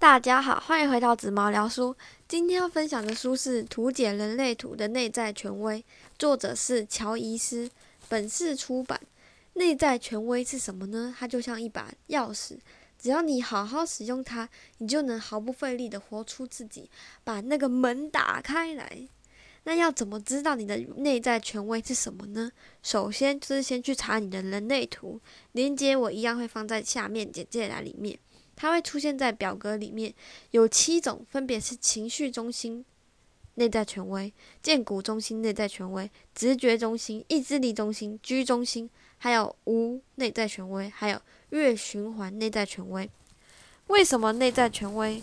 大家好，欢迎回到紫毛聊书。今天要分享的书是《图解人类图的内在权威》，作者是乔伊斯，本市出版。内在权威是什么呢？它就像一把钥匙，只要你好好使用它，你就能毫不费力的活出自己，把那个门打开来。那要怎么知道你的内在权威是什么呢？首先就是先去查你的人类图，连接我一样会放在下面简介栏里面。它会出现在表格里面，有七种，分别是情绪中心、内在权威、建骨中心、内在权威、直觉中心、意志力中心、居中心，还有无内在权威，还有月循环内在权威。为什么内在权威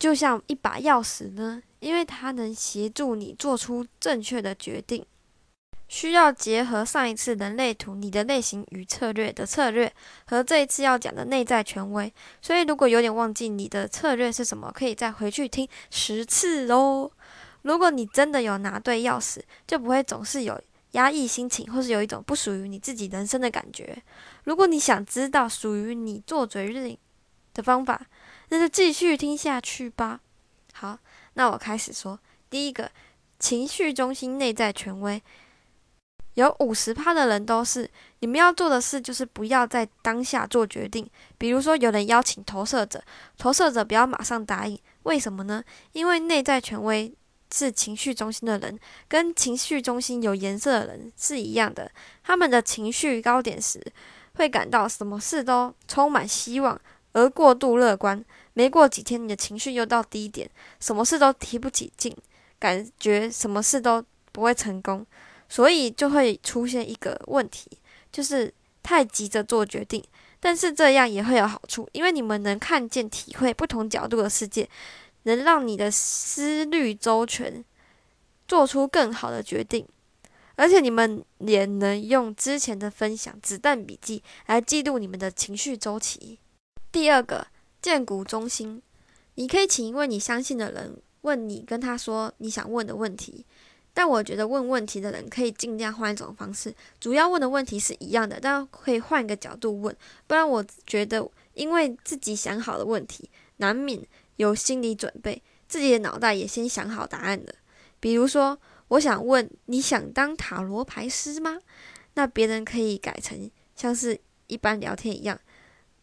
就像一把钥匙呢？因为它能协助你做出正确的决定。需要结合上一次人类图你的类型与策略的策略，和这一次要讲的内在权威。所以如果有点忘记你的策略是什么，可以再回去听十次哦。如果你真的有拿对钥匙，就不会总是有压抑心情，或是有一种不属于你自己人生的感觉。如果你想知道属于你做嘴日的方法，那就继续听下去吧。好，那我开始说第一个情绪中心内在权威。有五十趴的人都是，你们要做的事就是不要在当下做决定。比如说，有人邀请投射者，投射者不要马上答应。为什么呢？因为内在权威是情绪中心的人，跟情绪中心有颜色的人是一样的。他们的情绪高点时，会感到什么事都充满希望，而过度乐观。没过几天，你的情绪又到低点，什么事都提不起劲，感觉什么事都不会成功。所以就会出现一个问题，就是太急着做决定。但是这样也会有好处，因为你们能看见、体会不同角度的世界，能让你的思虑周全，做出更好的决定。而且你们也能用之前的分享子弹笔记来记录你们的情绪周期。第二个，建股中心，你可以请一位你相信的人问你，跟他说你想问的问题。但我觉得问问题的人可以尽量换一种方式，主要问的问题是一样的，但可以换一个角度问。不然我觉得，因为自己想好的问题，难免有心理准备，自己的脑袋也先想好答案了。比如说，我想问你想当塔罗牌师吗？那别人可以改成像是一般聊天一样，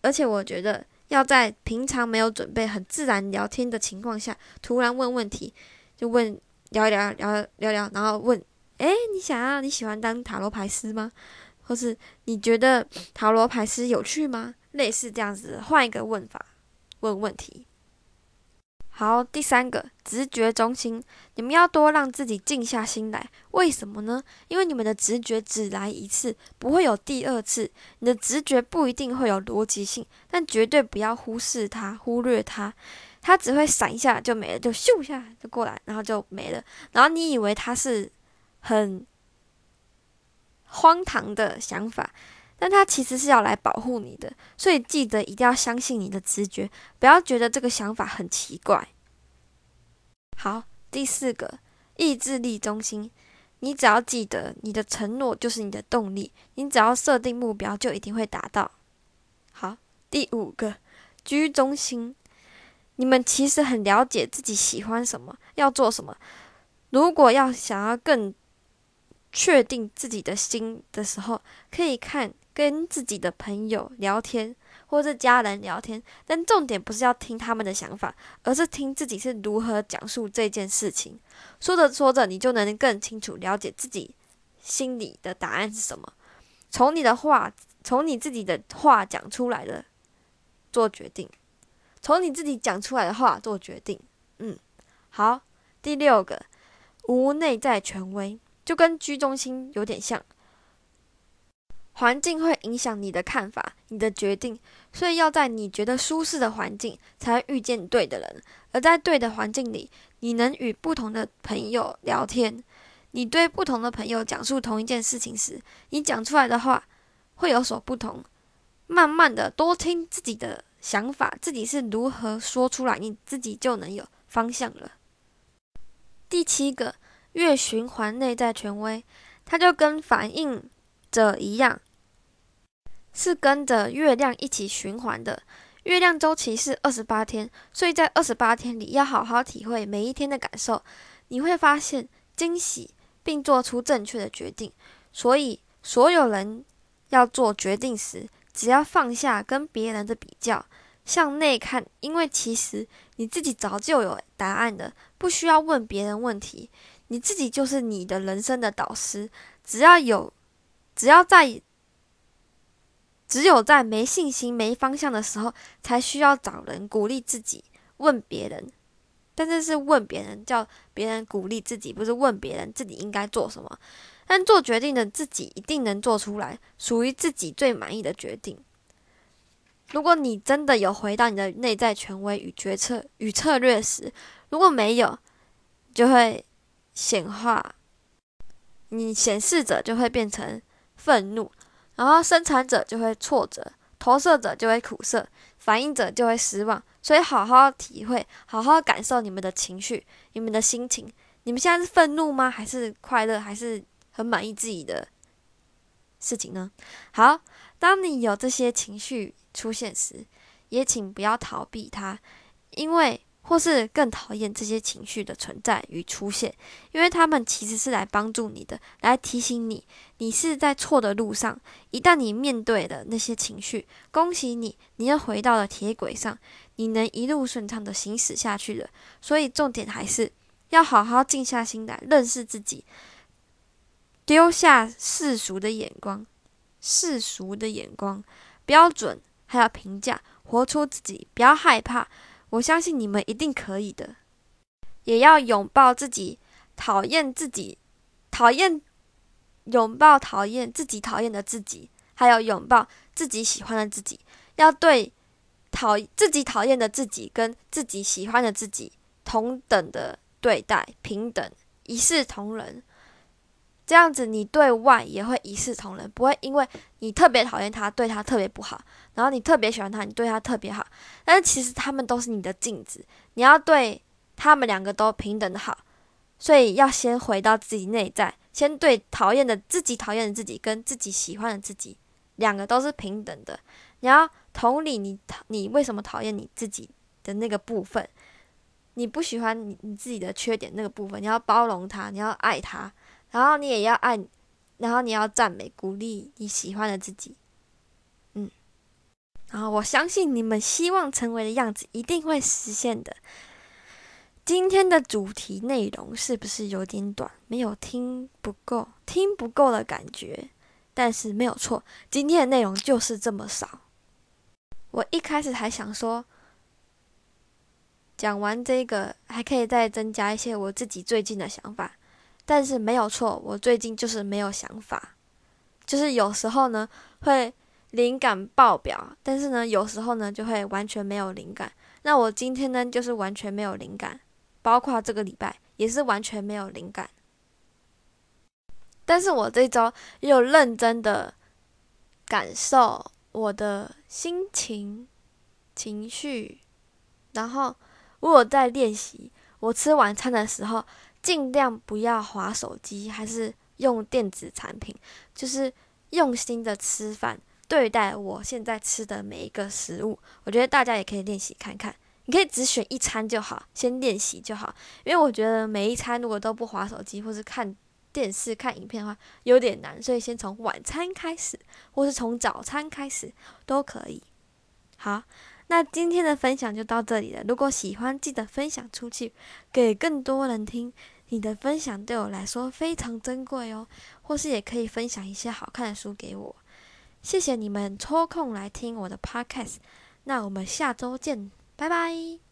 而且我觉得要在平常没有准备、很自然聊天的情况下，突然问问题，就问。聊一聊，聊聊聊，然后问：诶，你想要你喜欢当塔罗牌师吗？或是你觉得塔罗牌师有趣吗？类似这样子，换一个问法问问题。好，第三个直觉中心，你们要多让自己静下心来。为什么呢？因为你们的直觉只来一次，不会有第二次。你的直觉不一定会有逻辑性，但绝对不要忽视它，忽略它。它只会闪一下就没了，就咻一下就过来，然后就没了。然后你以为它是很荒唐的想法，但它其实是要来保护你的。所以记得一定要相信你的直觉，不要觉得这个想法很奇怪。好，第四个意志力中心，你只要记得你的承诺就是你的动力，你只要设定目标就一定会达到。好，第五个居中心。你们其实很了解自己喜欢什么，要做什么。如果要想要更确定自己的心的时候，可以看跟自己的朋友聊天，或者家人聊天。但重点不是要听他们的想法，而是听自己是如何讲述这件事情。说着说着，你就能更清楚了解自己心里的答案是什么。从你的话，从你自己的话讲出来的，做决定。从你自己讲出来的话做决定，嗯，好。第六个，无内在权威，就跟居中心有点像。环境会影响你的看法、你的决定，所以要在你觉得舒适的环境，才会遇见对的人。而在对的环境里，你能与不同的朋友聊天。你对不同的朋友讲述同一件事情时，你讲出来的话会有所不同。慢慢的，多听自己的。想法自己是如何说出来，你自己就能有方向了。第七个月循环内在权威，它就跟反应者一样，是跟着月亮一起循环的。月亮周期是二十八天，所以在二十八天里要好好体会每一天的感受，你会发现惊喜，并做出正确的决定。所以，所有人要做决定时，只要放下跟别人的比较，向内看，因为其实你自己早就有答案的，不需要问别人问题，你自己就是你的人生的导师。只要有，只要在。只有在没信心、没方向的时候，才需要找人鼓励自己，问别人。但是是问别人，叫别人鼓励自己，不是问别人自己应该做什么。但做决定的自己一定能做出来，属于自己最满意的决定。如果你真的有回到你的内在权威与决策与策略时，如果没有，就会显化，你显示者就会变成愤怒。然后生产者就会挫折，投射者就会苦涩，反应者就会失望。所以好好体会，好好感受你们的情绪，你们的心情。你们现在是愤怒吗？还是快乐？还是很满意自己的事情呢？好，当你有这些情绪出现时，也请不要逃避它，因为。或是更讨厌这些情绪的存在与出现，因为他们其实是来帮助你的，来提醒你你是在错的路上。一旦你面对了那些情绪，恭喜你，你又回到了铁轨上，你能一路顺畅的行驶下去了。所以重点还是要好好静下心来，认识自己，丢下世俗的眼光、世俗的眼光、标准还有评价，活出自己，不要害怕。我相信你们一定可以的，也要拥抱自己讨厌自己，讨厌拥抱讨厌自己讨厌的自己，还有拥抱自己喜欢的自己。要对讨自己讨厌的自己跟自己喜欢的自己同等的对待，平等一视同仁。这样子，你对外也会一视同仁，不会因为你特别讨厌他，对他特别不好；然后你特别喜欢他，你对他特别好。但是其实他们都是你的镜子，你要对他们两个都平等的好。所以要先回到自己内在，先对讨厌的自己讨厌的自己跟自己喜欢的自己，两个都是平等的。你要同理你讨你为什么讨厌你自己的那个部分，你不喜欢你你自己的缺点那个部分，你要包容他，你要爱他。然后你也要爱，然后你要赞美、鼓励你喜欢的自己，嗯，然后我相信你们希望成为的样子一定会实现的。今天的主题内容是不是有点短？没有听不够，听不够的感觉。但是没有错，今天的内容就是这么少。我一开始还想说，讲完这个还可以再增加一些我自己最近的想法。但是没有错，我最近就是没有想法，就是有时候呢会灵感爆表，但是呢有时候呢就会完全没有灵感。那我今天呢就是完全没有灵感，包括这个礼拜也是完全没有灵感。但是我这周又认真的感受我的心情、情绪，然后我有在练习，我吃晚餐的时候。尽量不要划手机，还是用电子产品，就是用心的吃饭，对待我现在吃的每一个食物。我觉得大家也可以练习看看，你可以只选一餐就好，先练习就好。因为我觉得每一餐如果都不划手机，或是看电视、看影片的话，有点难，所以先从晚餐开始，或是从早餐开始都可以。好。那今天的分享就到这里了。如果喜欢，记得分享出去，给更多人听。你的分享对我来说非常珍贵哦，或是也可以分享一些好看的书给我。谢谢你们抽空来听我的 podcast。那我们下周见，拜拜。